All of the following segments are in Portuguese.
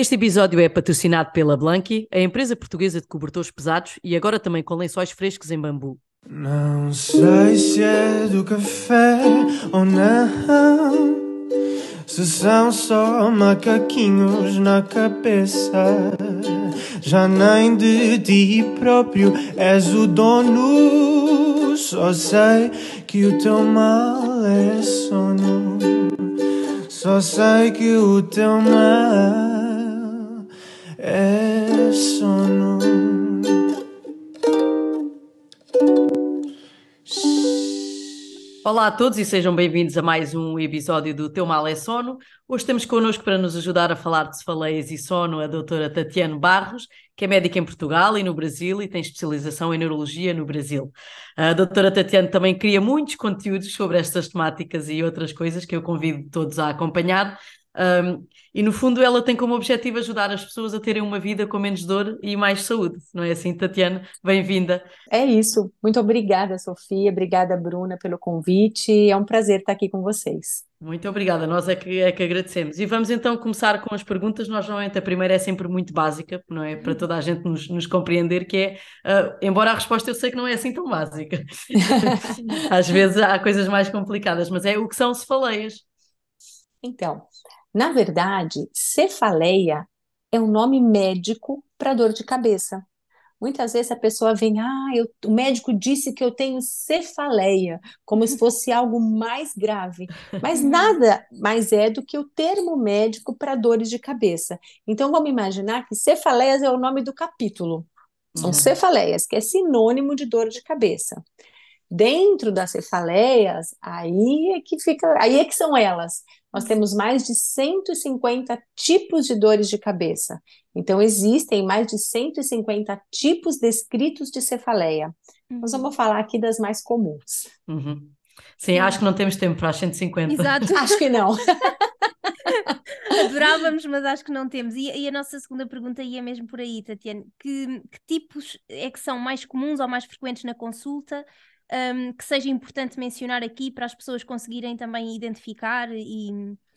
Este episódio é patrocinado pela Blanqui, a empresa portuguesa de cobertores pesados e agora também com lençóis frescos em bambu. Não sei se é do café ou não. Se são só macaquinhos na cabeça, já nem de ti próprio és o dono. Só sei que o teu mal é sono. Só sei que o teu mal é sono. Olá a todos e sejam bem-vindos a mais um episódio do Teu Mal é Sono. Hoje temos connosco para nos ajudar a falar de cefaleias e sono a doutora Tatiana Barros, que é médica em Portugal e no Brasil e tem especialização em neurologia no Brasil. A doutora Tatiana também cria muitos conteúdos sobre estas temáticas e outras coisas que eu convido todos a acompanhar. Um, e no fundo ela tem como objetivo ajudar as pessoas a terem uma vida com menos dor e mais saúde, não é assim, Tatiana? Bem-vinda. É isso. Muito obrigada, Sofia. Obrigada, Bruna, pelo convite. É um prazer estar aqui com vocês. Muito obrigada, nós é que, é que agradecemos. E vamos então começar com as perguntas. Nós, normalmente, a primeira é sempre muito básica, não é? Para toda a gente nos, nos compreender, que é, uh, embora a resposta eu sei que não é assim tão básica. Às vezes há coisas mais complicadas, mas é o que são cefaleias. Então, na verdade, cefaleia é um nome médico para dor de cabeça. Muitas vezes a pessoa vem, ah, eu, o médico disse que eu tenho cefaleia, como se fosse algo mais grave. Mas nada mais é do que o termo médico para dores de cabeça. Então vamos imaginar que cefaleias é o nome do capítulo. São uhum. cefaleias, que é sinônimo de dor de cabeça. Dentro das cefaleias, aí é que fica, aí é que são elas. Nós temos mais de 150 tipos de dores de cabeça. Então, existem mais de 150 tipos descritos de cefaleia. Uhum. Nós vamos falar aqui das mais comuns. Uhum. Sim, acho que não temos tempo para as 150. Exato. acho que não. Adorávamos, mas acho que não temos. E, e, a nossa segunda pergunta ia mesmo por aí, Tatiana. Que, que tipos é que são mais comuns ou mais frequentes na consulta? Um, que seja importante mencionar aqui para as pessoas conseguirem também identificar e,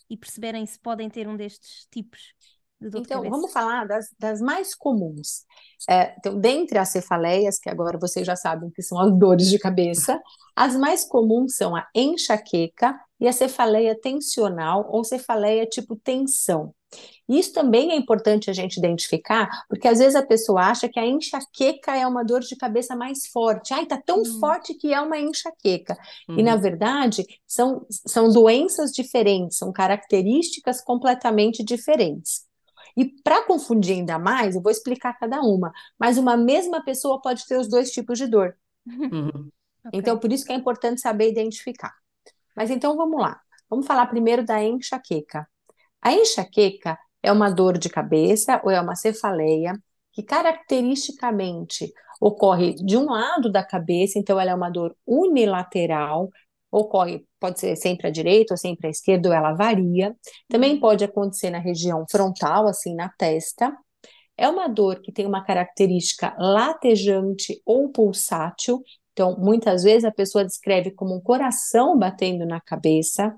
e perceberem se podem ter um destes tipos de Então, de vamos falar das, das mais comuns. É, então, dentre as cefaleias, que agora vocês já sabem que são as dores de cabeça, as mais comuns são a enxaqueca e a cefaleia tensional ou cefaleia tipo tensão. Isso também é importante a gente identificar, porque às vezes a pessoa acha que a enxaqueca é uma dor de cabeça mais forte. Ai, tá tão uhum. forte que é uma enxaqueca. Uhum. E na verdade, são, são doenças diferentes, são características completamente diferentes. E para confundir ainda mais, eu vou explicar cada uma, mas uma mesma pessoa pode ter os dois tipos de dor. Uhum. Então, por isso que é importante saber identificar. Mas então vamos lá. Vamos falar primeiro da enxaqueca. A enxaqueca é uma dor de cabeça ou é uma cefaleia que caracteristicamente ocorre de um lado da cabeça, então ela é uma dor unilateral, ocorre, pode ser sempre à direita ou sempre à esquerda, ou ela varia. Também pode acontecer na região frontal, assim, na testa. É uma dor que tem uma característica latejante ou pulsátil, então muitas vezes a pessoa descreve como um coração batendo na cabeça.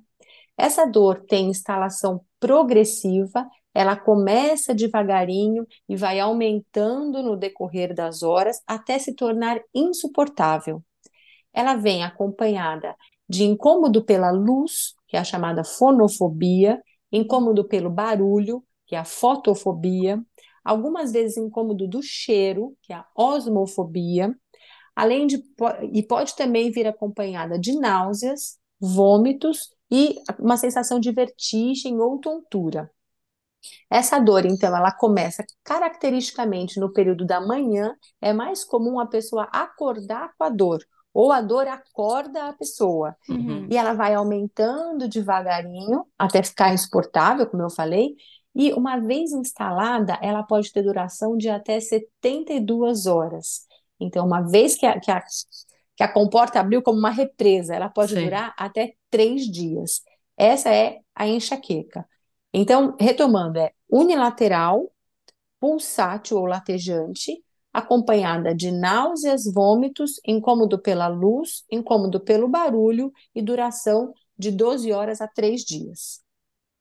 Essa dor tem instalação progressiva, ela começa devagarinho e vai aumentando no decorrer das horas até se tornar insuportável. Ela vem acompanhada de incômodo pela luz, que é a chamada fonofobia, incômodo pelo barulho, que é a fotofobia, algumas vezes incômodo do cheiro, que é a osmofobia, além de e pode também vir acompanhada de náuseas, vômitos e uma sensação de vertigem ou tontura. Essa dor, então, ela começa caracteristicamente no período da manhã, é mais comum a pessoa acordar com a dor, ou a dor acorda a pessoa, uhum. e ela vai aumentando devagarinho até ficar insuportável, como eu falei, e uma vez instalada, ela pode ter duração de até 72 horas. Então, uma vez que a, que a, que a comporta abriu como uma represa, ela pode Sim. durar até três dias. Essa é a enxaqueca. Então, retomando, é unilateral, pulsátil ou latejante, acompanhada de náuseas, vômitos, incômodo pela luz, incômodo pelo barulho e duração de 12 horas a 3 dias.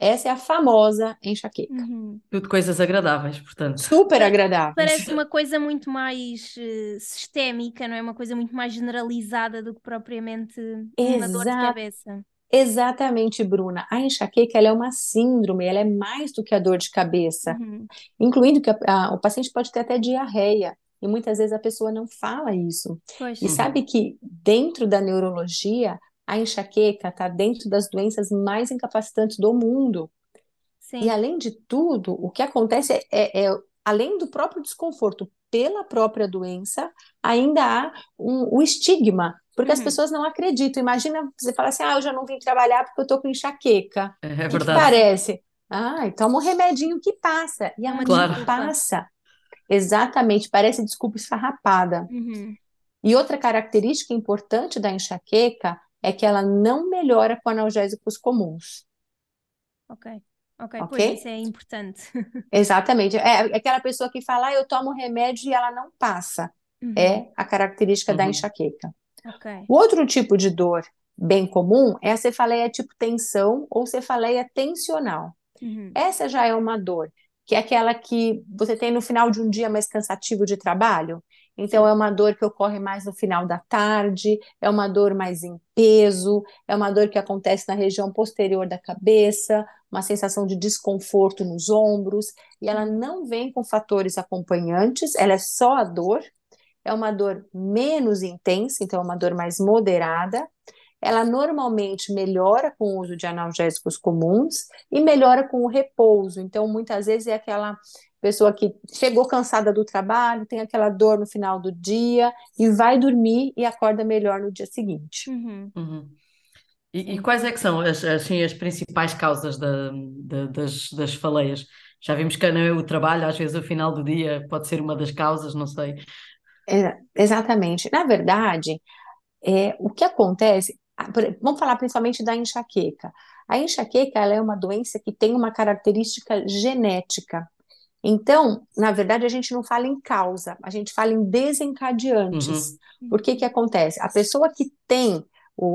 Essa é a famosa enxaqueca. Uhum. Tudo coisas agradáveis, portanto. Super agradável. Parece uma coisa muito mais uh, sistémica, não é? Uma coisa muito mais generalizada do que propriamente uma dor de cabeça. Exatamente, Bruna. A enxaqueca ela é uma síndrome, ela é mais do que a dor de cabeça, Uhum. incluindo que a- a- o paciente pode ter até diarreia, e muitas vezes a pessoa não fala isso. Pois. E sabe que dentro da neurologia, a enxaqueca está dentro das doenças mais incapacitantes do mundo. Sim. E além de tudo, o que acontece é, é- é, além do próprio desconforto pela própria doença, ainda há um- o estigma, porque as Uhum. pessoas não acreditam. Imagina você falar assim: ah, eu já não vim trabalhar porque eu estou com enxaqueca. É O que que verdade. parece? Ah, toma um remedinho que passa. E ela não Claro. passa. Exatamente, parece desculpa esfarrapada. Uhum. E outra característica importante da enxaqueca é que ela não melhora com analgésicos comuns. Ok. Ok, Ok? pois isso é importante. Exatamente. É aquela pessoa que fala, ah, eu tomo remédio e ela não passa. Uhum. É a característica da Uhum. enxaqueca. Ok. O outro tipo de dor bem comum é a cefaleia tipo tensão ou cefaleia tensional. Uhum. Essa já é uma dor, que é aquela que você tem no final de um dia mais cansativo de trabalho. Então, é uma dor que ocorre mais no final da tarde, é uma dor mais em peso, é uma dor que acontece na região posterior da cabeça, uma sensação de desconforto nos ombros, e ela não vem com fatores acompanhantes, ela é só a dor, é uma dor menos intensa, então é uma dor mais moderada. Ela normalmente melhora com o uso de analgésicos comuns e melhora com o repouso. Então, muitas vezes é aquela pessoa que chegou cansada do trabalho, tem aquela dor no final do dia e vai dormir e acorda melhor no dia seguinte. Uhum. Uhum. E, e quais é que são as, assim, as principais causas da- da- das, das faleias? Já vimos que né, o trabalho, às vezes, ao final do dia, pode ser uma das causas, não sei. É, exatamente. Na verdade, é, o que acontece, vamos falar principalmente da enxaqueca. A enxaqueca ela é uma doença que tem uma característica genética. Então, na verdade, a gente não fala em causa, a gente fala em desencadeantes. Por que que acontece? A pessoa que tem o,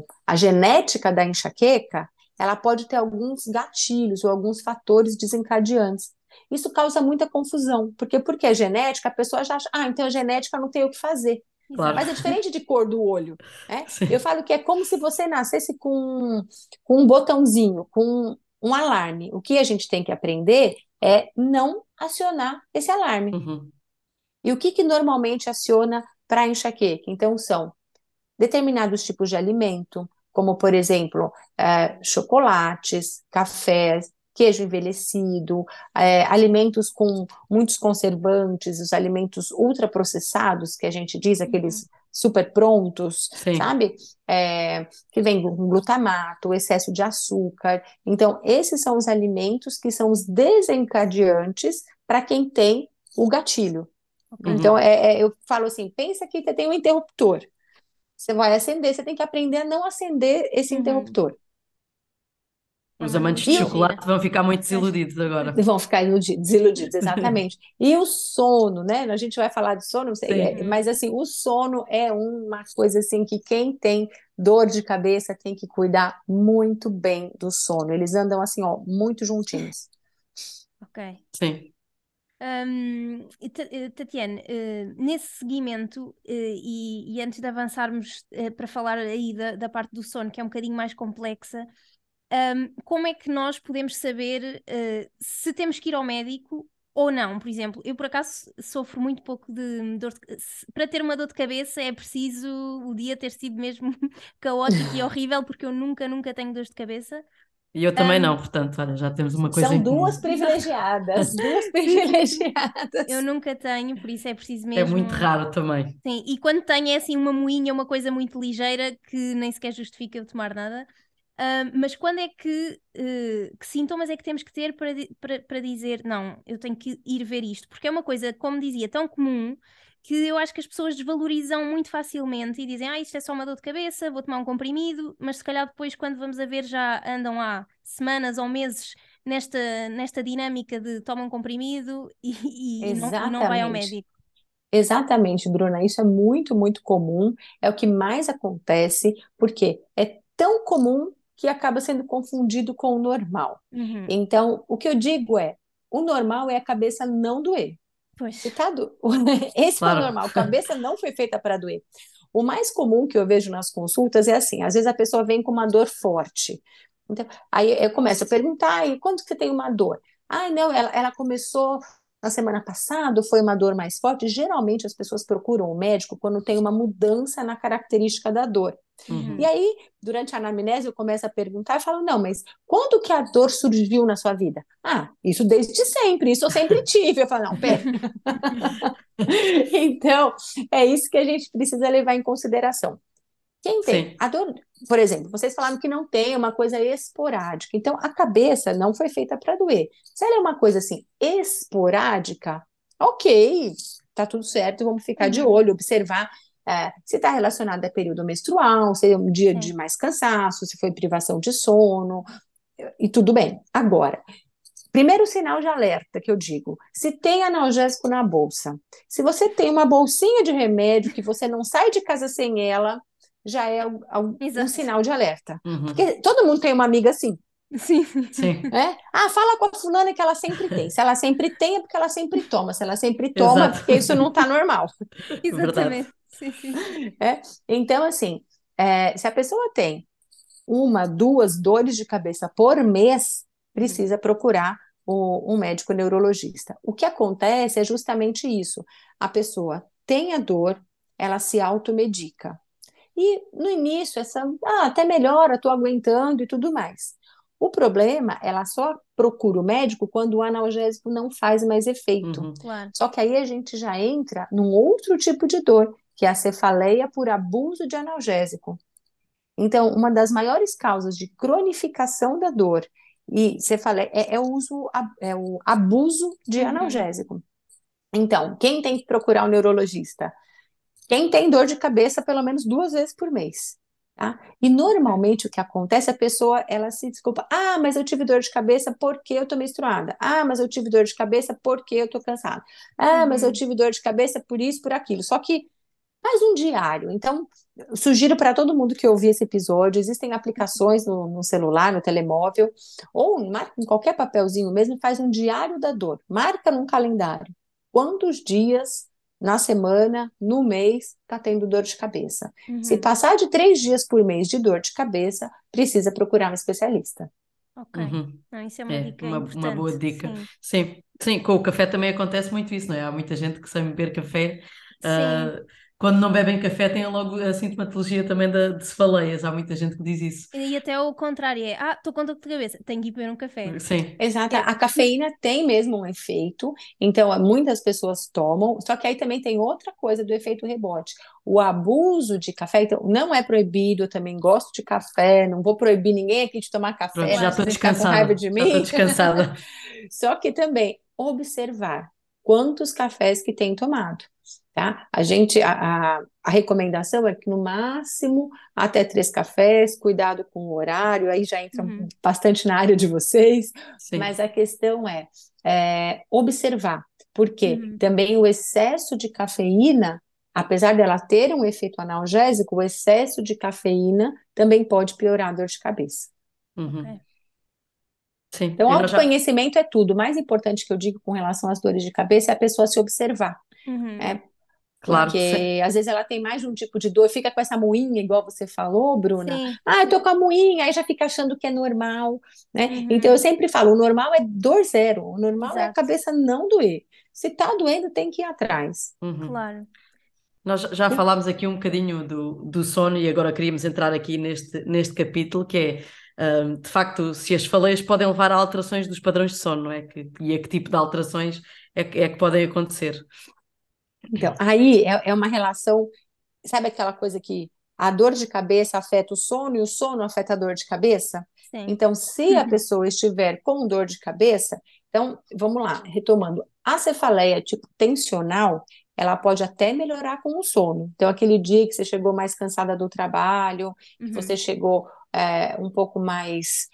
o- a genética da enxaqueca, ela pode ter alguns gatilhos ou alguns fatores desencadeantes. Isso causa muita confusão, porque porque é genética, a pessoa já acha, ah, então é genética, não tem o que fazer. Claro. Mas é diferente de cor do olho, né? Eu falo que é como se você nascesse com, com um botãozinho, com um alarme. O que a gente tem que aprender é não acionar esse alarme. Uhum. E o que, que normalmente aciona para enxaqueca? Então, são determinados tipos de alimento, como, por exemplo, eh, chocolates, cafés, queijo envelhecido, eh, alimentos com muitos conservantes, os alimentos ultraprocessados, que a gente diz, aqueles super prontos, Sim. sabe? É, que vem com glutamato, excesso de açúcar. Então, esses são os alimentos que são os desencadeantes para quem tem o gatilho. Uhum. Então, é, é, eu falo assim: pensa que você tem um interruptor. Você vai acender, você tem que aprender a não acender esse Uhum. interruptor. Os amantes de E o- chocolate vão ficar muito desiludidos agora. Vão ficar iludi- desiludidos, exatamente. E o sono, né? A gente vai falar de sono, sei, é, mas assim, o sono é uma coisa assim que quem tem dor de cabeça tem que cuidar muito bem do sono. Eles andam assim, ó, muito juntinhos. Ok. Sim. Ta- eh, Tatiane, eh, nesse seguimento, eh, e, e antes de avançarmos para falar aí da, da parte do sono, que é um bocadinho mais complexa, hum, como é que nós podemos saber eh, se temos que ir ao médico ou não? Por exemplo, eu por acaso sofro muito pouco de dor de... Para ter uma dor de cabeça é preciso o dia ter sido mesmo caótico e horrível, porque eu nunca, nunca tenho dor de cabeça. E eu também Hum. não, portanto, olha, já temos uma coisa São duas privilegiadas, duas privilegiadas. Eu nunca tenho, por isso é preciso É mesmo. muito raro também. Sim, e quando tenho é assim uma moinha, uma coisa muito ligeira que nem sequer justifica eu tomar nada. Mas quando é que, eh, que sintomas é que temos que ter para, para, para dizer não, eu tenho que ir ver isto? Porque é uma coisa, como dizia, tão comum que eu acho que as pessoas desvalorizam muito facilmente e dizem, ah, isto é só uma dor de cabeça, vou tomar um comprimido, mas se calhar depois, quando vamos a ver, já andam há semanas ou meses nesta, nesta dinâmica de toma um comprimido e, e- não, não vai ao médico. Exatamente, Bruna, isso é muito, muito comum, é o que mais acontece, porque é tão comum que acaba sendo confundido com o normal. Uhum. Então, o que eu digo é, o normal é a cabeça não doer. Pois. Tá do... Esse Claro. é o normal, a cabeça não foi feita para doer. O mais comum que eu vejo nas consultas é assim, às vezes a pessoa vem com uma dor forte. Então, aí eu começo a perguntar, e quando que você tem uma dor? Ah, não, ela, ela começou na semana passada, foi uma dor mais forte. Geralmente as pessoas procuram o médico quando tem uma mudança na característica da dor. Uhum. E aí, durante a anamnese, eu começo a perguntar e falo, não, mas quando que a dor surgiu na sua vida? Ah, isso desde sempre, isso eu sempre tive. Eu falo, não, pera. Então, é isso que a gente precisa levar em consideração. Quem tem dor, por exemplo, vocês falaram que não tem é uma coisa esporádica. Então, a cabeça não foi feita para doer. Se ela é uma coisa assim esporádica, ok, tá tudo certo, vamos ficar de Uhum. olho, observar é, se está relacionado a período menstrual, se é um dia Sim. de mais cansaço, se foi privação de sono, e tudo bem. Agora, primeiro sinal de alerta que eu digo: se tem analgésico na bolsa, se você tem uma bolsinha de remédio que você não sai de casa sem ela, já é um, um- um sinal de alerta. Uhum. Porque todo mundo tem uma amiga assim, Sim. Sim. né? Ah, fala com a fulana que ela sempre tem. Se ela sempre tem, é porque ela sempre toma. Se ela sempre toma, é Exato. porque isso não está normal. Exatamente. Sim, sim. Então, assim, é, se a pessoa tem uma, duas dores de cabeça por mês, precisa procurar o- um médico neurologista. O que acontece é justamente isso: a pessoa tem a dor, ela se automedica. E no início, essa, ah, até melhora, estou aguentando e tudo mais. O problema, ela só procura o médico quando o analgésico não faz mais efeito. Uhum. Claro. Só que aí a gente já entra num outro tipo de dor, que é a cefaleia por abuso de analgésico. Então, uma das maiores causas de cronificação da dor e cefaleia é, é o uso, é o abuso de Uhum. analgésico. Então, quem tem que procurar o neurologista? Quem tem dor de cabeça pelo menos duas vezes por mês. Tá? E normalmente o que acontece, a pessoa ela se desculpa, ah, mas eu tive dor de cabeça porque eu tô menstruada, ah, mas eu tive dor de cabeça porque eu tô cansada, ah, mas eu Uhum. tive dor de cabeça por isso, por aquilo. Só que faz um diário. Então, sugiro para todo mundo que ouvir esse episódio, existem aplicações no, no celular, no telemóvel, ou em qualquer papelzinho mesmo, faz um diário da dor, marca num calendário. Quantos dias na semana, no mês, está tendo dor de cabeça? Se Uhum. passar de três dias por mês de dor de cabeça, precisa procurar um especialista. Ok. Uhum. Não, isso é uma É, dica uma, uma boa dica. Sim. Sim, sim, com o café também acontece muito isso, não é? Há muita gente que sem beber café, Sim. Quando não bebem café, têm logo a sintomatologia também da, de cefaleias. Há muita gente que diz isso. E até o contrário é, ah, estou com dor de cabeça, tenho que ir beber um café. Sim, Exato, É. a cafeína tem mesmo um efeito, então muitas pessoas tomam, só que aí também tem outra coisa do efeito rebote. O abuso de café, então, não é proibido, eu também gosto de café, não vou proibir ninguém aqui de tomar café, pronto, já estou precisa ficar com raiva de descansada. Já estou mim. descansada. Só que também observar quantos cafés que tem tomado, tá? A gente, a, a, a recomendação é que no máximo até três cafés, cuidado com o horário, aí já entra Uhum. bastante na área de vocês, Sim. mas a questão é, é, observar, porque Uhum. também o excesso de cafeína, apesar dela ter um efeito analgésico, o excesso de cafeína também pode piorar a dor de cabeça. Uhum. É. Sim, Então, nós já- autoconhecimento é tudo. O mais importante que eu digo com relação às dores de cabeça é a pessoa se observar. Uhum. É, Claro, Porque sim. às vezes ela tem mais de um tipo de dor, fica com essa moinha, igual você falou, Bruna. Sim. Ah, eu tô com a moinha, aí já fica achando que é normal, né? Uhum. Então eu sempre falo, o normal é dor zero, o normal é a Exato. cabeça não doer. Se tá doendo, tem que ir atrás. Uhum. Claro. Nós já falámos aqui um bocadinho do, do sono e agora queríamos entrar aqui neste, neste capítulo que é, de facto, se as faleias podem levar a alterações dos padrões de sono, não é? Que, e a que tipo de alterações é, que- é que podem acontecer. Então, aí é, é uma relação, sabe aquela coisa que a dor de cabeça afeta o sono e o sono afeta a dor de cabeça? Sim. Então, se a Uhum. pessoa estiver com dor de cabeça, então, vamos lá, retomando, a cefaleia tipo tensional, ela pode até melhorar com o sono. Então, aquele dia que você chegou mais cansada do trabalho, que Uhum. você chegou é, um pouco mais,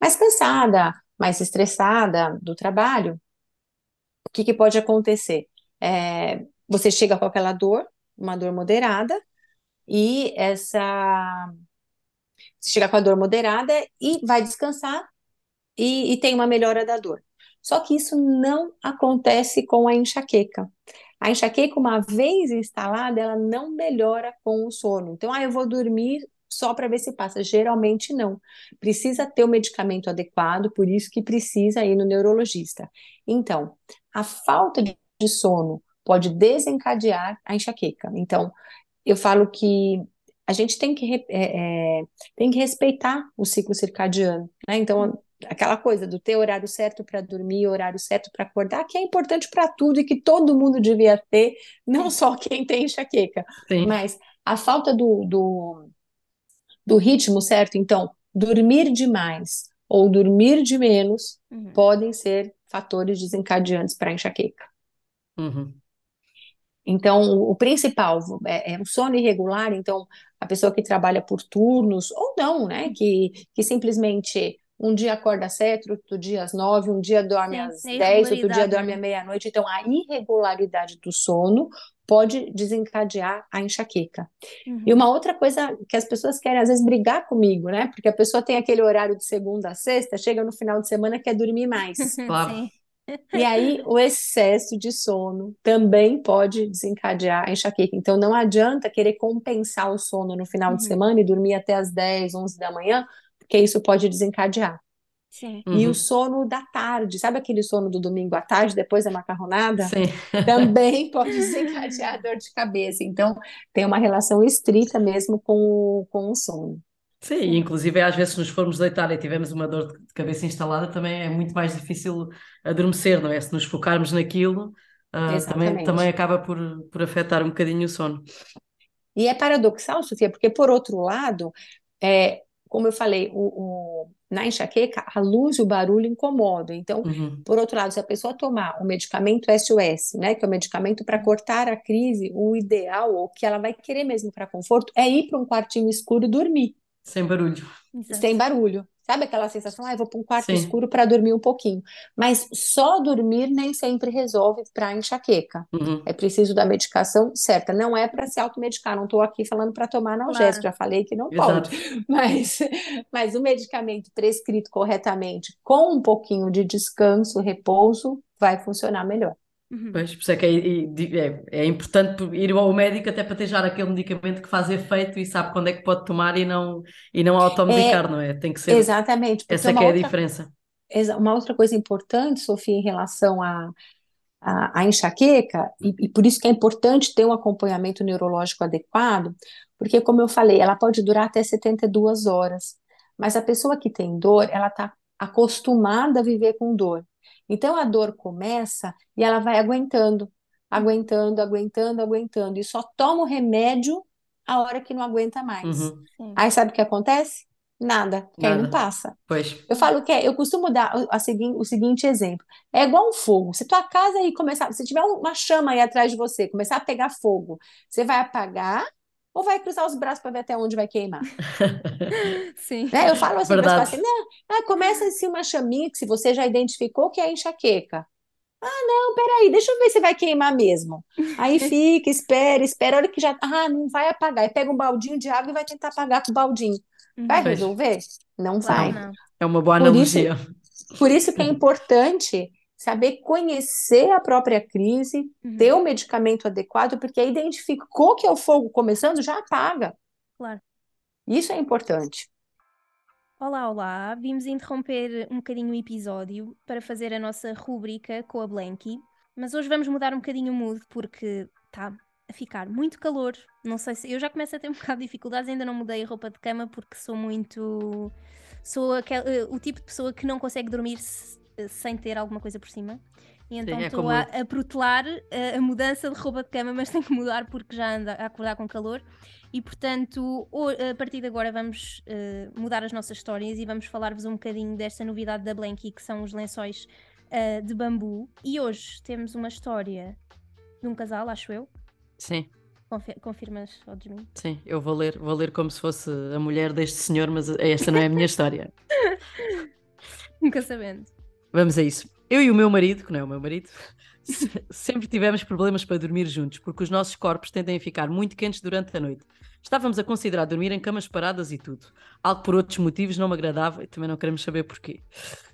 mais cansada, mais estressada do trabalho, o que que pode acontecer? É, você chega com aquela dor, uma dor moderada, e essa chega com a dor moderada e vai descansar e, e tem uma melhora da dor. Só que isso não acontece com a enxaqueca. A enxaqueca, uma vez instalada, ela não melhora com o sono. Então, ah, eu vou dormir só para ver se passa. Geralmente não. Precisa ter o medicamento adequado, por isso que precisa ir no neurologista. Então, a falta de sono pode desencadear a enxaqueca. Então, eu falo que a gente tem que, é, é, tem que respeitar o ciclo circadiano, né? Então, aquela coisa do ter horário certo para dormir, horário certo para acordar, que é importante para tudo e que todo mundo devia ter, não só quem tem enxaqueca, Sim. mas a falta do, do, do ritmo certo, então, dormir demais ou dormir de menos uhum. podem ser fatores desencadeantes para enxaqueca. Uhum. Então, o principal é, é o sono irregular, então, a pessoa que trabalha por turnos, ou não, né, que, que simplesmente um dia acorda às sete, outro dia às nove, um dia dorme Sim, às dez, outro dia dorme à meia-noite. Então, a irregularidade do sono pode desencadear a enxaqueca. Uhum. E uma outra coisa que as pessoas querem, às vezes, brigar comigo, né? Porque a pessoa tem aquele horário de segunda a sexta, chega no final de semana quer dormir mais. Claro. E aí, o excesso de sono também pode desencadear a enxaqueca. Então, não adianta querer compensar o sono no final uhum. de semana e dormir até as 10, 11 da manhã, porque isso pode desencadear. Sim. E uhum. o sono da tarde, sabe aquele sono do domingo à tarde, depois da macarronada? Sim. Também pode desencadear dor de cabeça. Então, tem uma relação estrita mesmo com o, com o sono. Sim, inclusive às vezes se nos formos deitar e tivermos uma dor de cabeça instalada, também é muito mais difícil adormecer, não é? Se nos focarmos naquilo, uh, também, também acaba por, por afetar um bocadinho o sono. E é paradoxal, Sofia, porque por outro lado, é, como eu falei, o, o, na enxaqueca, a luz e o barulho incomodam. Então, uhum. por outro lado, se a pessoa tomar o medicamento SOS, né, que é o medicamento para cortar a crise, o ideal, ou que ela vai querer mesmo para conforto, é ir para um quartinho escuro e dormir. Sem barulho. Exato. Sem barulho. Sabe aquela sensação, ah, vou para um quarto Sim. escuro para dormir um pouquinho. Mas só dormir nem sempre resolve para enxaqueca. Uhum. É preciso da medicação certa. Não é para se automedicar. Não estou aqui falando para tomar analgésico, claro. já falei que não Exato. pode. Mas, mas o medicamento prescrito corretamente, com um pouquinho de descanso, repouso, vai funcionar melhor. Uhum. Pois, por isso é que é, é, é, importante ir ao médico até para ter já aquele medicamento que faz efeito e sabe quando é que pode tomar e não, e não automedicar, é, não é? Tem que ser. Exatamente. Essa que é outra, a diferença. Uma outra coisa importante, Sofia, em relação a, a, a enxaqueca, e, e por isso que é importante ter um acompanhamento neurológico adequado, porque, como eu falei, ela pode durar até 72 horas. Mas a pessoa que tem dor, ela está acostumada a viver com dor. Então a dor começa e ela vai aguentando, aguentando, aguentando, aguentando, e só toma o remédio a hora que não aguenta mais. Uhum. Aí sabe o que acontece? Nada, que aí não passa. Pois. Eu falo que é, eu costumo dar a, a segui, o seguinte exemplo: é igual um fogo. Se tua casa aí começar, se tiver uma chama aí atrás de você, começar a pegar fogo, você vai apagar ou vai cruzar os braços para ver até onde vai queimar? Sim. Né? Eu falo assim, mas assim, não, ah, começa assim uma chaminha que se você já identificou que é enxaqueca. Ah, não, peraí, deixa eu ver se vai queimar mesmo. Aí fica, espera, espera, olha que já. Ah, não vai apagar. Aí pega um baldinho de água e vai tentar apagar com o baldinho. Vai uhum. resolver? Não vai. Não. É uma boa analogia. Por isso, por isso que é importante saber conhecer a própria crise, uhum. ter o medicamento adequado, porque aí identificou que é o fogo começando, já apaga. Claro. Isso é importante. Olá, olá. Vimos interromper um bocadinho o episódio para fazer a nossa rúbrica com a Blanky, mas hoje vamos mudar um bocadinho o mood porque está a ficar muito calor. Não sei se eu já começo a ter um bocado de dificuldades, ainda não mudei a roupa de cama porque sou muito sou aquel, o tipo de pessoa que não consegue dormir sem ter alguma coisa por cima. E então é estou é a, a protelar a, a, mudança de roupa de cama, mas tenho que mudar porque já anda a acordar com calor. E portanto, a partir de agora vamos uh, mudar as nossas histórias e vamos falar-vos um bocadinho desta novidade da Blanky, que são os lençóis uh, de bambu. E hoje temos uma história de um casal, acho eu. Sim. confirmas, Odesmin? Sim, eu vou ler, vou ler como se fosse a mulher deste senhor, mas esta não é a minha história. Nunca sabendo. Vamos a isso. Eu e o meu marido, que não é o meu marido, sempre tivemos problemas para dormir juntos, porque os nossos corpos tendem a ficar muito quentes durante a noite. Estávamos a considerar dormir em camas paradas e tudo. Algo por outros motivos não me agradava e também não queremos saber porquê.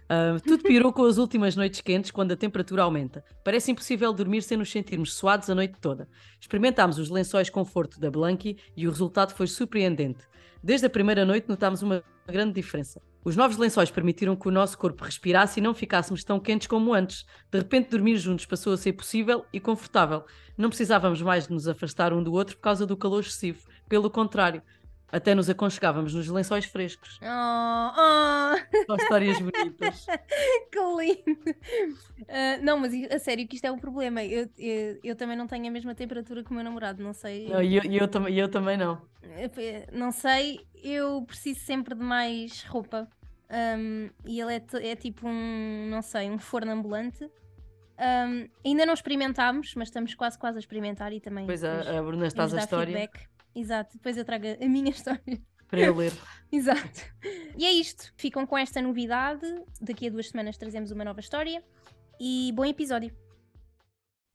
Uh, tudo piorou com as últimas noites quentes quando a temperatura aumenta. Parece impossível dormir sem nos sentirmos suados a noite toda. Experimentámos os lençóis conforto da Blanky e o resultado foi surpreendente. Desde a primeira noite notámos uma grande diferença. Os novos lençóis permitiram que o nosso corpo respirasse e não ficássemos tão quentes como antes. De repente, dormir juntos passou a ser possível e confortável. Não precisávamos mais de nos afastar um do outro por causa do calor excessivo. Pelo contrário, até nos aconchegávamos nos lençóis frescos. Oh, oh. São histórias bonitas. que lindo! Uh, não, mas a sério que isto é um problema. Eu, eu, eu, também não tenho a mesma temperatura que o meu namorado, não sei. Não, eu, eu, eu, eu também não. Não sei, eu preciso sempre de mais roupa. Um, e ele é, é, tipo um, não sei, um forno ambulante. Um, ainda não experimentámos, mas estamos quase quase a experimentar e também. Pois a, a Bruna estás a história. Feedback. Exato, depois eu trago a minha história. Para eu ler. Exato. E é isto. Ficam com esta novidade. Daqui a duas semanas trazemos uma nova história. E bom episódio.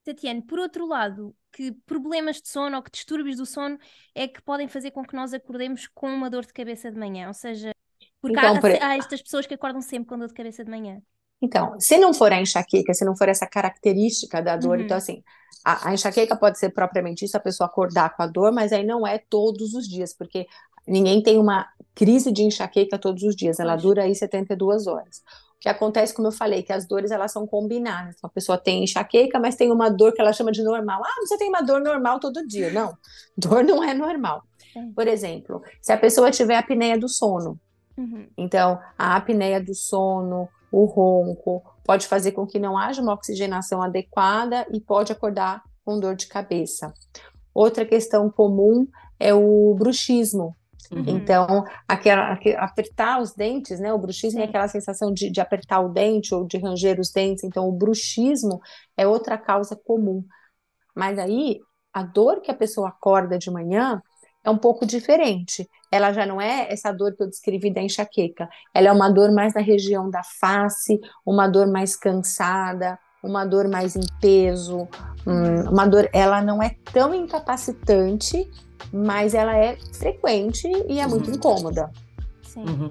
Tatiane, por outro lado, que problemas de sono ou que distúrbios do sono é que podem fazer com que nós acordemos com uma dor de cabeça de manhã? Ou seja, porque então, há, por... há estas pessoas que acordam sempre com dor de cabeça de manhã. Então, se não for a enxaqueca, se não for essa característica da dor, uhum. então assim, a, a, enxaqueca pode ser propriamente isso, a pessoa acordar com a dor, mas aí não é todos os dias, porque ninguém tem uma crise de enxaqueca todos os dias, ela dura aí 72 horas. O que acontece, como eu falei, que as dores elas são combinadas. Então, a pessoa tem enxaqueca, mas tem uma dor que ela chama de normal. Ah, você tem uma dor normal todo dia. Não, dor não é normal. Por exemplo, se a pessoa tiver apneia do sono, uhum. então a apneia do sono, o ronco, pode fazer com que não haja uma oxigenação adequada e pode acordar com dor de cabeça. Outra questão comum é o bruxismo. Uhum. Então, aquela, apertar os dentes, né? O bruxismo é aquela sensação de, de apertar o dente ou de ranger os dentes. Então, o bruxismo é outra causa comum. Mas aí, a dor que a pessoa acorda de manhã é um pouco diferente. Ela já não é essa dor que eu descrevi da enxaqueca. Ela é uma dor mais na região da face, uma dor mais cansada, uma dor mais em peso, hum, uma dor. Ela não é tão incapacitante, mas ela é frequente e é muito uhum. incômoda. Sim. Uhum.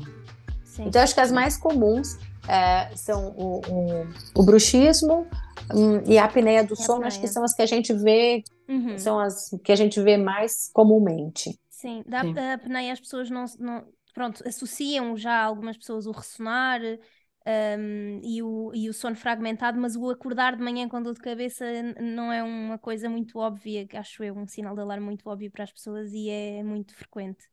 Sim. Então, acho que as mais comuns é, são o, o, o bruxismo hum, e a apneia do sono, acho que são as que a gente vê Uhum. São as que a gente vê mais comumente. Sim, da Sim. a apneia as pessoas não, não, pronto, associam já algumas pessoas o ressonar um, e, o, e o sono fragmentado, mas o acordar de manhã com dor de cabeça não é uma coisa muito óbvia, acho eu, um sinal de alarme muito óbvio para as pessoas e é muito frequente.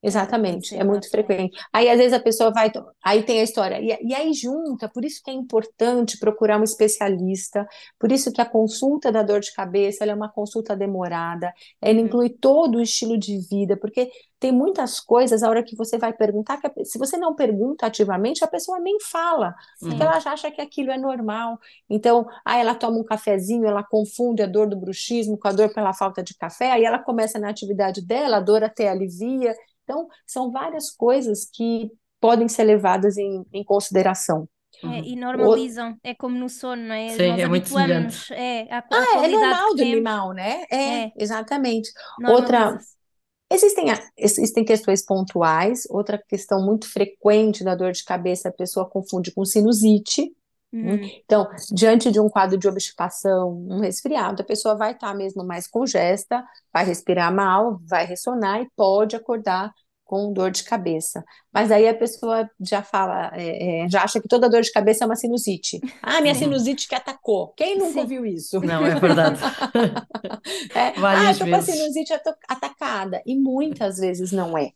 Exatamente, é muito frequente. Aí, às vezes, a pessoa vai. Aí tem a história. E, e, aí, junta, por isso que é importante procurar um especialista, por isso que a consulta da dor de cabeça é uma consulta demorada, ela uhum. inclui todo o estilo de vida, porque tem muitas coisas, a hora que você vai perguntar, que a, se você não pergunta ativamente, a pessoa nem fala, porque uhum. ela já acha que aquilo é normal. Então, aí ela toma um cafezinho, ela confunde a dor do bruxismo com a dor pela falta de café, aí ela começa na atividade dela, a dor até alivia, então, são várias coisas que podem ser levadas em, em consideração. É, e normalizam, o... é como no sono, não é? Sim, Nós é muito semelhante. É, a, a ah, é normal dormir mal, né? É, é. exatamente. Outra, existem, existem questões pontuais, outra questão muito frequente da dor de cabeça, a pessoa confunde com sinusite, Uhum. Então, diante de um quadro de obstipação, um resfriado, a pessoa vai estar mesmo mais congesta, vai respirar mal, vai ressonar e pode acordar com dor de cabeça. Mas aí a pessoa já fala, é, é, já acha que toda dor de cabeça é uma sinusite. Ah, minha sinusite que atacou. Quem nunca Sim. ouviu isso? Não, é verdade. é, ah, eu tô com a sinusite atacada. E muitas vezes não é.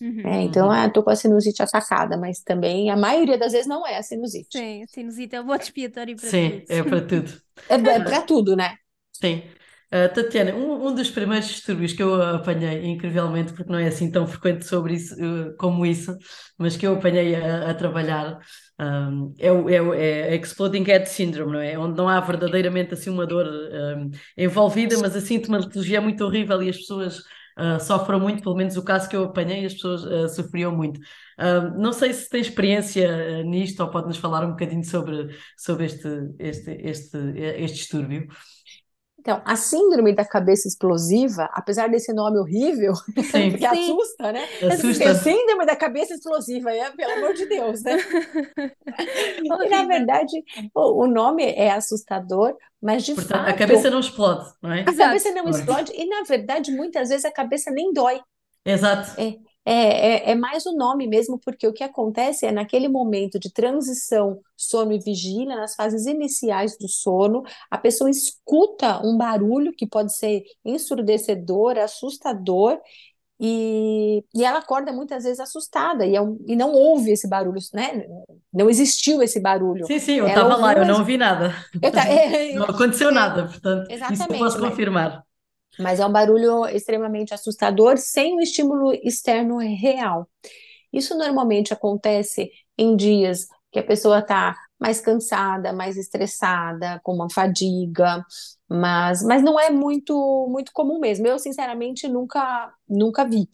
Uhum. É, então, ah, tô com a sinusite atacada, mas também a maioria das vezes não é a sinusite. Sim, a sinusite é o bote expiatório para Sim, tudo. é para tudo. É, é para tudo, né? Sim. Uh, Tatiana, um, um, dos primeiros distúrbios que eu apanhei, incrivelmente, porque não é assim tão frequente sobre isso uh, como isso, mas que eu apanhei a, a trabalhar, um, é, o, é, o, é Exploding Head Syndrome, não é? Onde não há verdadeiramente assim uma dor um, envolvida, mas a sintomatologia é muito horrível e as pessoas uh, sofrem muito, pelo menos o caso que eu apanhei, as pessoas uh, sofriam muito. Uh, não sei se tem experiência nisto ou pode nos falar um bocadinho sobre, sobre este, este, este, este distúrbio. Então, a síndrome da cabeça explosiva, apesar desse nome horrível, Sim. assusta, né? Assusta. É síndrome da cabeça explosiva, é, pelo amor de Deus, né? E, na verdade, o, o nome é assustador, mas de Portanto, a fato, cabeça não explode, não é? a cabeça não Exato. explode e, na verdade, muitas vezes a cabeça nem dói. Exato. É, é, é mais o nome mesmo, porque o que acontece é naquele momento de transição sono e vigília, nas fases iniciais do sono, a pessoa escuta um barulho que pode ser ensurdecedor, assustador, e, e ela acorda muitas vezes assustada e, é um- e não ouve esse barulho, né? Não existiu esse barulho. Sim, sim, eu estava lá, eu não ouvi nada. Ta- é, Não aconteceu é, nada, portanto, isso eu exatamente, posso mas- confirmar. Mas é um barulho extremamente assustador, sem o estímulo externo real. Isso normalmente acontece em dias que a pessoa está mais cansada, mais estressada, com uma fadiga, mas, mas não é muito muito comum mesmo. Eu, sinceramente, nunca, nunca vi,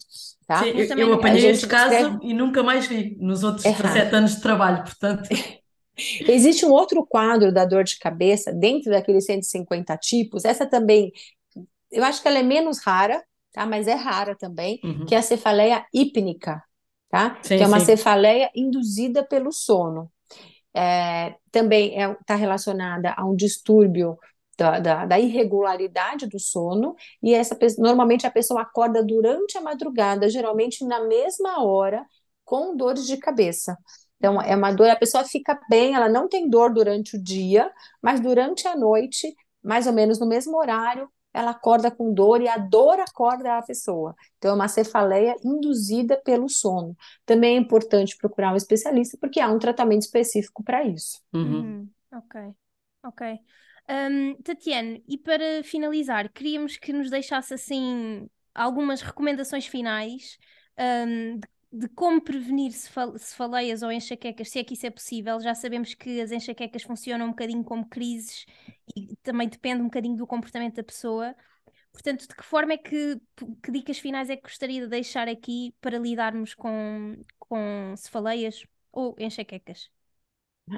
tá? Sim, eu, eu apanhei este caso descreve- e nunca mais vi nos outros É. 17 anos de trabalho, portanto, Existe um outro quadro da dor de cabeça, dentro daqueles 150 tipos, essa também, eu acho que ela é menos rara, tá? Mas é rara também, Uhum. que é a cefaleia hípnica, tá? Sim, Que é uma sim. cefaleia induzida pelo sono. É, também está relacionada a um distúrbio da, da, da irregularidade do sono, e essa normalmente a pessoa acorda durante a madrugada, geralmente na mesma hora, com dores de cabeça. Então, é uma dor, a pessoa fica bem, ela não tem dor durante o dia, mas durante a noite, mais ou menos no mesmo horário, ela acorda com dor e a dor acorda a pessoa. Então, é uma cefaleia induzida pelo sono. Também é importante procurar um especialista, porque há um tratamento específico para isso. Uhum. Uhum, Ok, ok. Hum, Tatiane, e para finalizar, queríamos que nos deixasse assim algumas recomendações finais hum, de, de como prevenir cefa- cefaleias ou enxaquecas, se é que isso é possível. Já sabemos que as enxaquecas funcionam um bocadinho como crises e também depende um bocadinho do comportamento da pessoa. Portanto, de que forma é que, que dicas finais é que gostaria de deixar aqui para lidarmos com, com cefaleias ou enxaquecas?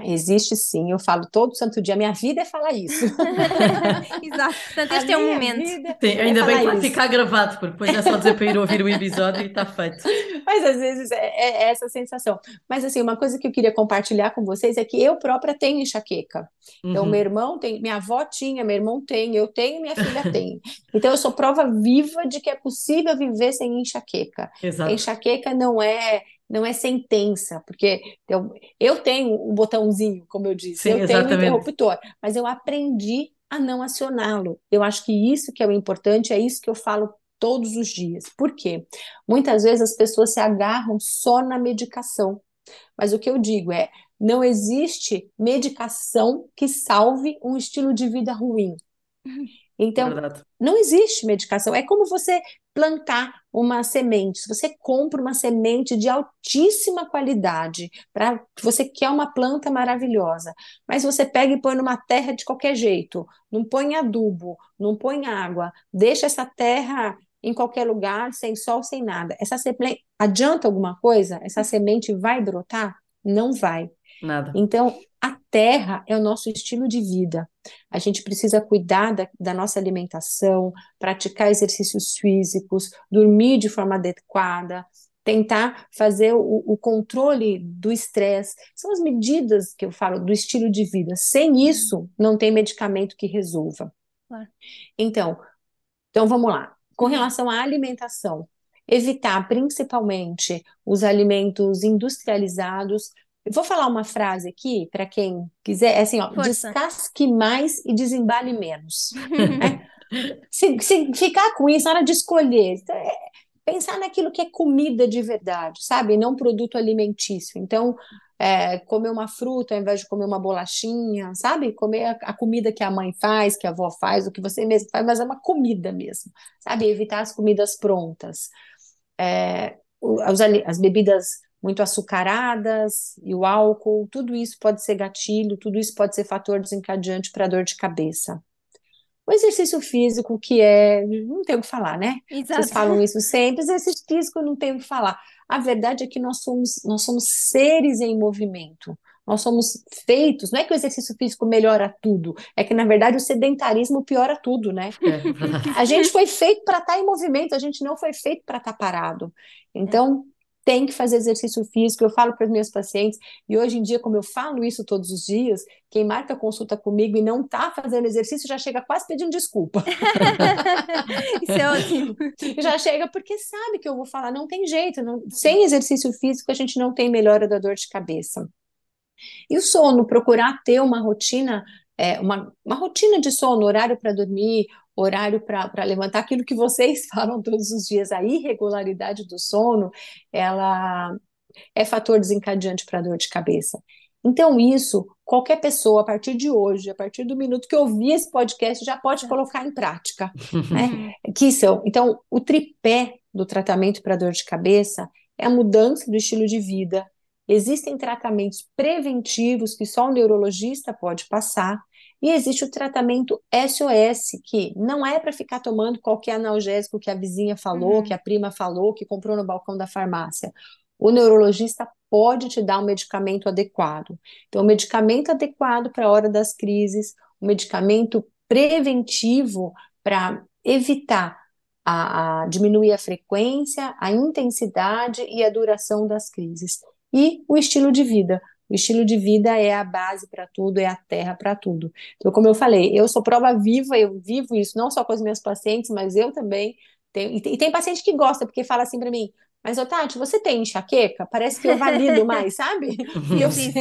Existe sim, eu falo todo santo dia, minha vida é falar isso. Exato, portanto, este é o minha momento. Sim, é ainda bem que vai ficar gravado, porque depois é só dizer para ir ouvir o episódio e está feito. Mas às vezes é, é essa sensação. Mas assim, uma coisa que eu queria compartilhar com vocês é que eu própria tenho enxaqueca. Então, Uhum. meu irmão tem, minha avó tinha, meu irmão tem, eu tenho, minha filha tem. Então, eu sou prova viva de que é possível viver sem enxaqueca. Exato. Enxaqueca não é não é sentença, porque eu, eu tenho um botãozinho, como eu disse, Sim, eu tenho um exatamente. interruptor, mas eu aprendi a não acioná-lo. Eu acho que isso que é o importante, é isso que eu falo todos os dias. Por quê? Muitas vezes as pessoas se agarram só na medicação. Mas o que eu digo é, não existe medicação que salve um estilo de vida ruim. Então, Verdade. não existe medicação. É como você plantar uma semente. Se você compra uma semente de altíssima qualidade, para você quer uma planta maravilhosa, mas você pega e põe numa terra de qualquer jeito, não põe adubo, não põe água, deixa essa terra em qualquer lugar, sem sol, sem nada. Essa semente adianta alguma coisa? Essa semente vai brotar? Não vai. Nada. Então, a terra é o nosso estilo de vida. A gente precisa cuidar da, da nossa alimentação, praticar exercícios físicos, dormir de forma adequada, tentar fazer o, o controle do estresse. São as medidas que eu falo do estilo de vida. Sem isso, não tem medicamento que resolva. Claro. Então, então vamos lá. Com relação à alimentação, evitar principalmente os alimentos industrializados. Eu vou falar uma frase aqui para quem quiser, é assim, ó, Força. descasque mais e desembale menos. né? Se, se ficar com isso na hora de escolher, é, pensar naquilo que é comida de verdade, sabe? Não produto alimentício. Então, é, comer uma fruta ao invés de comer uma bolachinha, sabe? Comer a, a comida que a mãe faz, que a avó faz, o que você mesmo faz, mas é uma comida mesmo, sabe? Evitar as comidas prontas. É, os as bebidas muito açucaradas e o álcool, tudo isso pode ser gatilho, tudo isso pode ser fator desencadeante para dor de cabeça. O exercício físico, que é, não tem o que falar, né? Vocês Exato. falam isso sempre, exercício físico não tem o que falar. A verdade é que nós somos, nós somos seres em movimento. Nós somos feitos, não é que o exercício físico melhora tudo, é que na verdade o sedentarismo piora tudo, né? É a gente foi feito para estar tá em movimento, a gente não foi feito para estar tá parado. Então, tem que fazer exercício físico. Eu falo para os meus pacientes, e hoje em dia, como eu falo isso todos os dias, quem marca consulta comigo e não está fazendo exercício já chega quase pedindo desculpa. isso é ótimo. Já chega porque sabe que eu vou falar, não tem jeito, não... sem exercício físico a gente não tem melhora da dor de cabeça. E o sono, procurar ter uma rotina, é, uma, uma rotina de sono, horário para dormir, horário para levantar, aquilo que vocês falam todos os dias, a irregularidade do sono, ela é fator desencadeante para dor de cabeça. Então, isso, qualquer pessoa, a partir de hoje, a partir do minuto que ouvir esse podcast, já pode colocar em prática. né? Que são, então, o tripé do tratamento para dor de cabeça é a mudança do estilo de vida. Existem tratamentos preventivos que só o neurologista pode passar, e existe o tratamento SOS, que não é para ficar tomando qualquer analgésico que a vizinha falou, uhum. que a prima falou, que comprou no balcão da farmácia. O neurologista pode te dar um medicamento adequado. Então, o medicamento adequado para a hora das crises, o medicamento preventivo para evitar a, a, diminuir a frequência, a intensidade e a duração das crises. E o estilo de vida. O estilo de vida é a base para tudo, é a terra para tudo. Então, como eu falei, eu sou prova viva, eu vivo isso não só com os meus pacientes, mas eu também tenho. E tem, e tem paciente que gosta, porque fala assim para mim: mas, ô Tati, você tem enxaqueca? Parece que eu valido mais, sabe? E eu sei,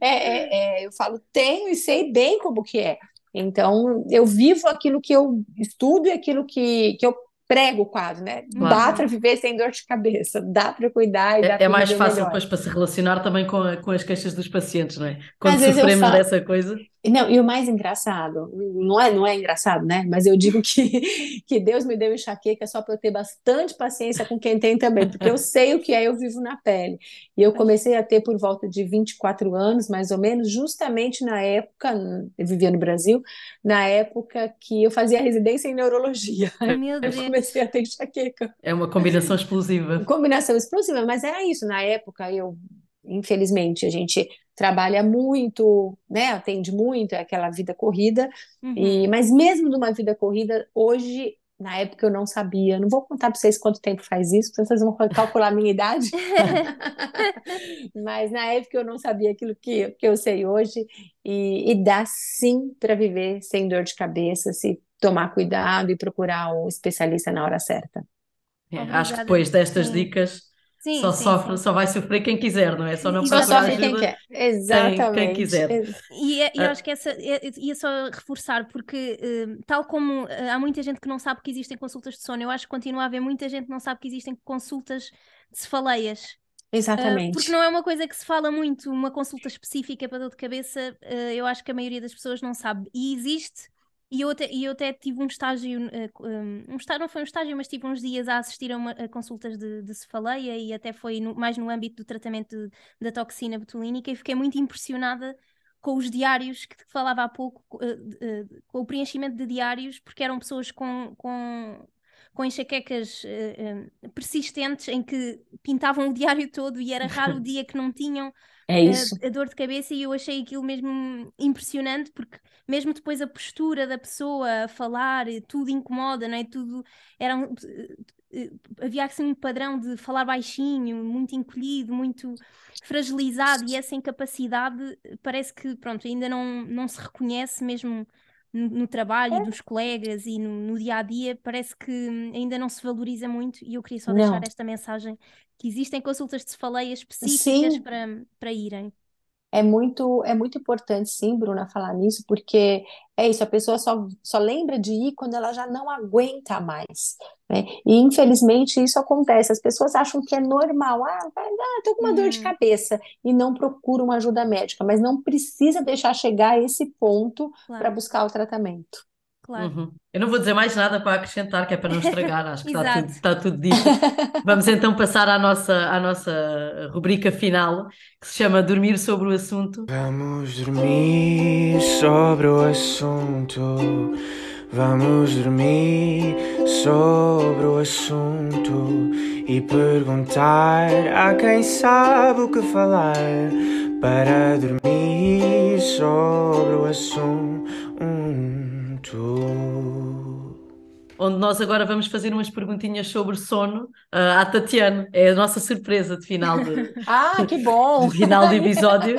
é, é, é, eu falo, tenho e sei bem como que é. Então, eu vivo aquilo que eu estudo e aquilo que, que eu prego quase, né? Claro. Dá para viver sem dor de cabeça, dá para cuidar e dá É, é mais fácil melhor. depois para se relacionar também com, com as queixas dos pacientes, não é? Quando Às sofremos falo... dessa coisa. Não, e o mais engraçado, não é, não é engraçado, né? Mas eu digo que, que Deus me deu enxaqueca só para eu ter bastante paciência com quem tem também, porque eu sei o que é, eu vivo na pele. E eu comecei a ter por volta de 24 anos, mais ou menos, justamente na época, eu vivia no Brasil, na época que eu fazia residência em neurologia. Meu Deus. Eu comecei a ter enxaqueca. É uma combinação explosiva. Combinação explosiva, mas era isso. Na época, eu infelizmente, a gente trabalha muito, né, atende muito, é aquela vida corrida, uhum. e, mas mesmo numa vida corrida, hoje, na época eu não sabia, não vou contar para vocês quanto tempo faz isso, porque vocês vão calcular a minha idade, mas na época eu não sabia aquilo que, que eu sei hoje, e, e dá sim para viver sem dor de cabeça, se tomar cuidado e procurar o especialista na hora certa. É, acho que depois destas sim. dicas Sim, só, sim, sofre, sim. só vai sofrer quem quiser, não é? Só não só sofre quem quer. Exatamente. Quem, quem quiser. E, e eu ah. acho que essa ia só reforçar, porque uh, tal como uh, há muita gente que não sabe que existem consultas de sono, eu acho que continua a haver muita gente que não sabe que existem consultas de cefaleias. Exatamente. Uh, porque não é uma coisa que se fala muito, uma consulta específica para dor de cabeça, eu acho que a maioria das pessoas não sabe. E existe e eu até, eu até tive um estágio, uh, um, estágio, não foi um estágio, mas tive uns dias a assistir a, uma, a consultas de, de, cefaleia e até foi no, mais no âmbito do tratamento de, da toxina botulínica e fiquei muito impressionada com os diários que falava há pouco, uh, com o preenchimento de diários, porque eram pessoas com, com, com enxaquecas persistentes em que pintavam o diário todo e era raro o dia que não tinham é. A, a, dor de cabeça e eu achei aquilo mesmo impressionante porque mesmo depois a postura da pessoa a falar, tudo incomoda, não é? Tudo era um, eh, havia assim um padrão de falar baixinho, muito encolhido, muito fragilizado e essa incapacidade parece que pronto, ainda não, não se reconhece mesmo no, no trabalho é. dos colegas e no, no, dia a dia, parece que ainda não se valoriza muito e eu queria só deixar esta mensagem que existem consultas de cefaleia específicas para, para irem. É muito, é muito importante, sim, Bruna, falar nisso, porque é isso, a pessoa só, só lembra de ir quando ela já não aguenta mais. Né? E infelizmente isso acontece. As pessoas acham que é normal, ah, ah tô com uma uhum. dor de uhum. cabeça, e não procuram ajuda médica, mas não precisa deixar chegar a esse ponto claro. para buscar o tratamento. Claro. Uhum. Eu não vou dizer mais nada para acrescentar, que é para não estragar, acho que está tudo, está tudo dito. Vamos então passar à nossa, à nossa rubrica final, que se chama Dormir sobre o Assunto. Vamos dormir sobre o assunto. Vamos dormir sobre o assunto e perguntar a quem sabe o que falar para dormir sobre o assunto. Onde nós agora vamos fazer umas perguntinhas sobre sono uh, à Tatiana. É a nossa surpresa de final de, ah, que bom! de final de episódio.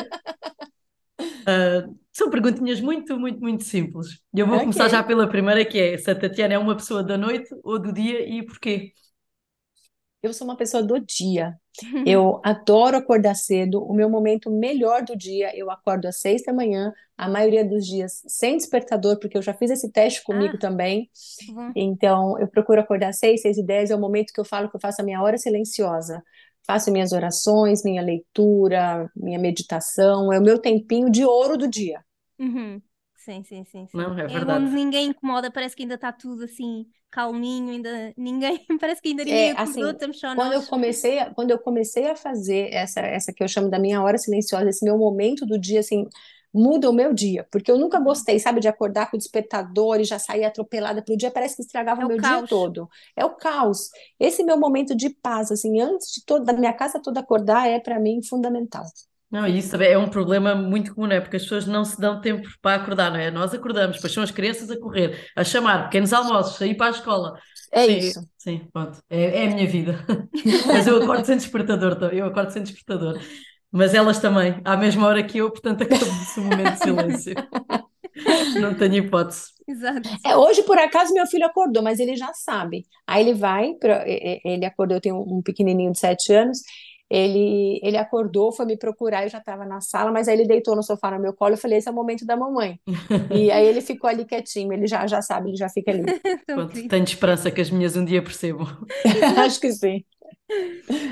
Uh, são perguntinhas muito, muito, muito simples. E eu vou okay. começar já pela primeira, que é se a Tatiana é uma pessoa da noite ou do dia e porquê? Eu sou uma pessoa do dia. Eu adoro acordar cedo. O meu momento melhor do dia, eu acordo às seis da manhã, a maioria dos dias sem despertador, porque eu já fiz esse teste comigo ah, também. Uhum. Então, eu procuro acordar às seis, seis e dez, é o momento que eu falo que eu faço a minha hora silenciosa. Faço minhas orações, minha leitura, minha meditação, é o meu tempinho de ouro do dia. Uhum. Sim, sim, sim, sim. Não, é verdade. É onde ninguém incomoda, parece que ainda está tudo assim calminho, ainda ninguém, parece que ainda ninguém é, acordou, assim, estamos só quando nós. eu comecei, a, quando eu comecei a fazer essa essa que eu chamo da minha hora silenciosa, esse meu momento do dia assim, muda o meu dia, porque eu nunca uhum. gostei, sabe, de acordar com o despertador e já sair atropelada pro dia, parece que estragava é o meu caos. dia todo. É o caos. Esse meu momento de paz, assim, antes de toda da minha casa toda acordar é para mim fundamental. Não, isso também é um problema muito comum, não é? Porque as pessoas não se dão tempo para acordar, não é? Nós acordamos, depois são as crianças a correr, a chamar pequenos almoços, a ir para a escola. É sim, isso. Sim, pronto. É, é a minha vida. Mas eu acordo sem despertador, eu acordo sem despertador. Mas elas também, à mesma hora que eu, portanto acabo esse momento de silêncio. Não tenho hipótese. Exato. É, hoje, por acaso, meu filho acordou, mas ele já sabe. Aí ele vai, pra, ele acordou, eu tenho um pequenininho de sete anos, ele, ele acordou, foi me procurar, eu já estava na sala, mas aí ele deitou no sofá no meu colo, eu falei, esse é o momento da mamãe. e aí ele ficou ali quietinho, ele já, já sabe, ele já fica ali. tenho esperança que as minhas um dia percebam. Acho que sim.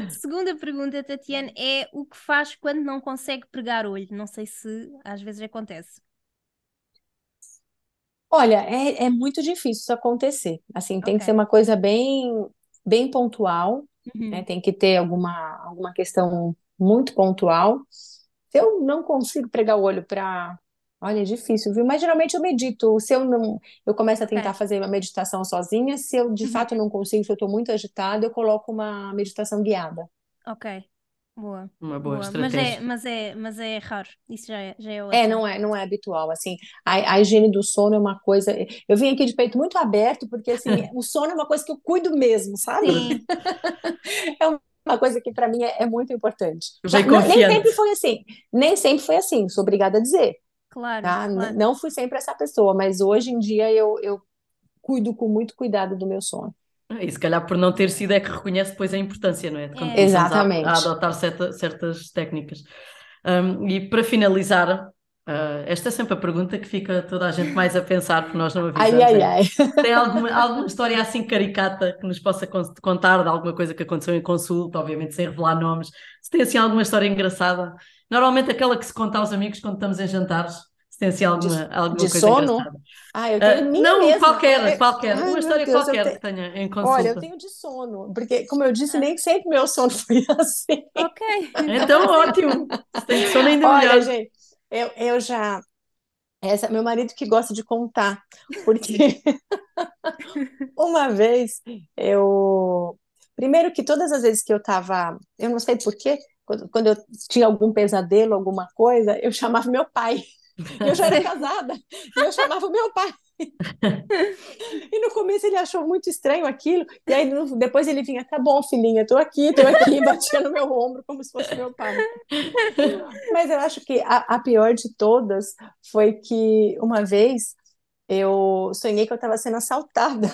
Segunda pergunta, Tatiana, é o que faz quando não consegue pregar olho? Não sei se às vezes acontece. Olha, é, é muito difícil isso acontecer. Assim, tem okay. que ser uma coisa bem, bem pontual, uhum. né? Tem que ter alguma, alguma questão muito pontual. Se eu não consigo pregar o olho para Olha, é difícil, viu? Mas geralmente eu medito. Se eu não, eu começo a tentar é. fazer uma meditação sozinha. Se eu de uhum. fato não consigo, se eu estou muito agitada, eu coloco uma meditação guiada. Ok. Boa. Uma boa, boa. estratégia. Mas é, mas, é, mas é raro. Isso já é, já é É, não é, não é habitual. Assim, a, a higiene do sono é uma coisa. Eu vim aqui de peito muito aberto, porque assim, o sono é uma coisa que eu cuido mesmo, sabe? Sim. é uma coisa que para mim é, é, muito importante. Já, nem sempre foi assim. Nem sempre foi assim, sou obrigada a dizer. Claro, tá? claro. Não fui sempre essa pessoa, mas hoje em dia eu, eu cuido com muito cuidado do meu sono. E se calhar por não ter sido é que reconhece depois a importância, não é? De é. Exatamente. A, a adotar certa, certas técnicas. Um, e para finalizar, uh, esta é sempre a pergunta que fica toda a gente mais a pensar, porque nós não avisamos. Ai, ai, ai. Tem alguma, alguma história assim caricata que nos possa contar de alguma coisa que aconteceu em consulta, obviamente sem revelar nomes? Se tem assim alguma história engraçada Normalmente aquela que se conta aos amigos quando estamos em jantares. Se tem assim alguma, de, alguma de coisa sono? engraçada. Ah, eu tenho uh, Não, mesma. qualquer, qualquer. Ai, uma história Deus, qualquer que tenha em consulta. Olha, eu tenho de sono, porque, como eu disse, nem sempre meu sono foi assim. Ok. Então, ótimo. Se tem sono ainda Olha, melhor. gente, eu, eu já... Essa, meu marido que gosta de contar, porque uma vez eu... Primeiro que todas as vezes que eu estava... Eu não sei porquê, quando, quando eu tinha algum pesadelo, alguma coisa, eu chamava meu pai. Eu já era casada, e eu chamava meu pai. e no começo ele achou muito estranho aquilo, e aí depois ele vinha, tá bom, filhinha, tô aqui, tô aqui, batia no meu ombro como se fosse meu pai. Mas eu acho que a, a pior de todas foi que uma vez eu sonhei que eu estava sendo assaltada.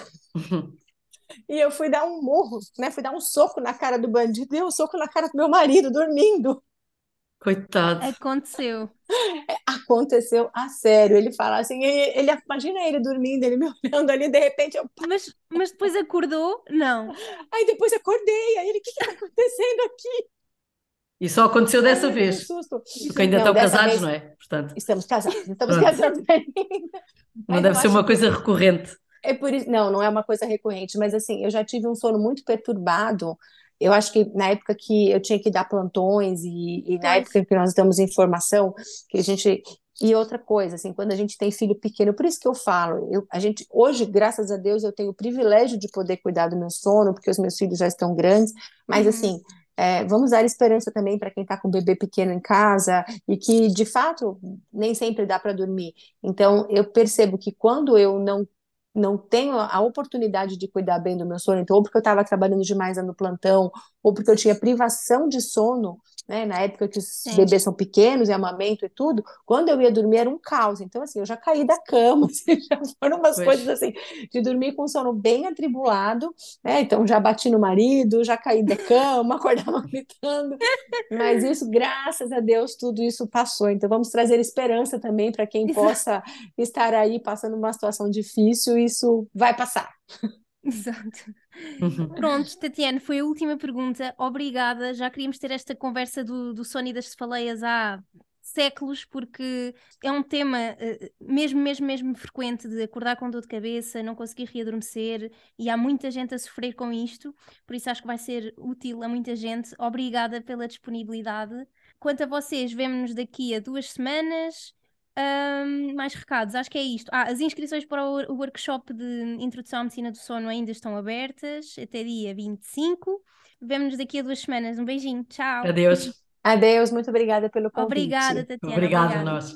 E eu fui dar um murro, né? Fui dar um soco na cara do bandido, dei um soco na cara do meu marido dormindo. Coitado. Aconteceu. Aconteceu a sério. Ele fala assim, ele, ele, imagina ele dormindo, ele me olhando ali, de repente eu. Mas, mas depois acordou? Não. Aí depois acordei, aí ele, o que está acontecendo aqui? E só aconteceu dessa Ai, vez. Susto. Porque ainda não, estão casados, vez... não é? Portanto... Estamos casados, estamos casados ainda. Não deve ser uma coisa recorrente. É por isso, não, não é uma coisa recorrente, mas assim, eu já tive um sono muito perturbado. Eu acho que na época que eu tinha que dar plantões e, e na época que nós damos informação, que a gente e outra coisa, assim, quando a gente tem filho pequeno, por isso que eu falo, eu, a gente hoje, graças a Deus, eu tenho o privilégio de poder cuidar do meu sono, porque os meus filhos já estão grandes, mas uhum. assim, É, vamos dar esperança também para quem está com um bebê pequeno em casa e que, de fato, nem sempre dá para dormir. Então, eu percebo que quando eu não não tenho a oportunidade de cuidar bem do meu sono, então, ou porque eu estava trabalhando demais no plantão, ou porque eu tinha privação de sono, né, na época que os Sim. bebês são pequenos e amamento e tudo, quando eu ia dormir era um caos. Então, assim, eu já caí da cama, assim, já foram umas pois. coisas assim, de dormir com sono bem atribulado, né? Então, já bati no marido, já caí da cama, acordava gritando. Mas isso, graças a Deus, tudo isso passou. Então, vamos trazer esperança também para quem possa estar aí passando uma situação difícil, isso vai passar. Exato. Uhum. Pronto, Tatiana, foi a última pergunta. Obrigada. Já queríamos ter esta conversa do, do sono e das cefaleias há séculos, porque é um tema uh, mesmo, mesmo, mesmo frequente de acordar com dor de cabeça, não conseguir readormecer, e há muita gente a sofrer com isto, por isso acho que vai ser útil a muita gente. Obrigada pela disponibilidade. Quanto a vocês, vemo-nos daqui a duas semanas. Um, mais recados, acho que é isto. Ah, as inscrições para o, workshop de Introdução à Medicina do Sono ainda estão abertas até dia 25. Vemo-nos daqui a duas semanas. Um beijinho, tchau. Adeus. Adeus, muito obrigada pelo convite. Obrigada, Tatiana. Obrigada, obrigada. nós.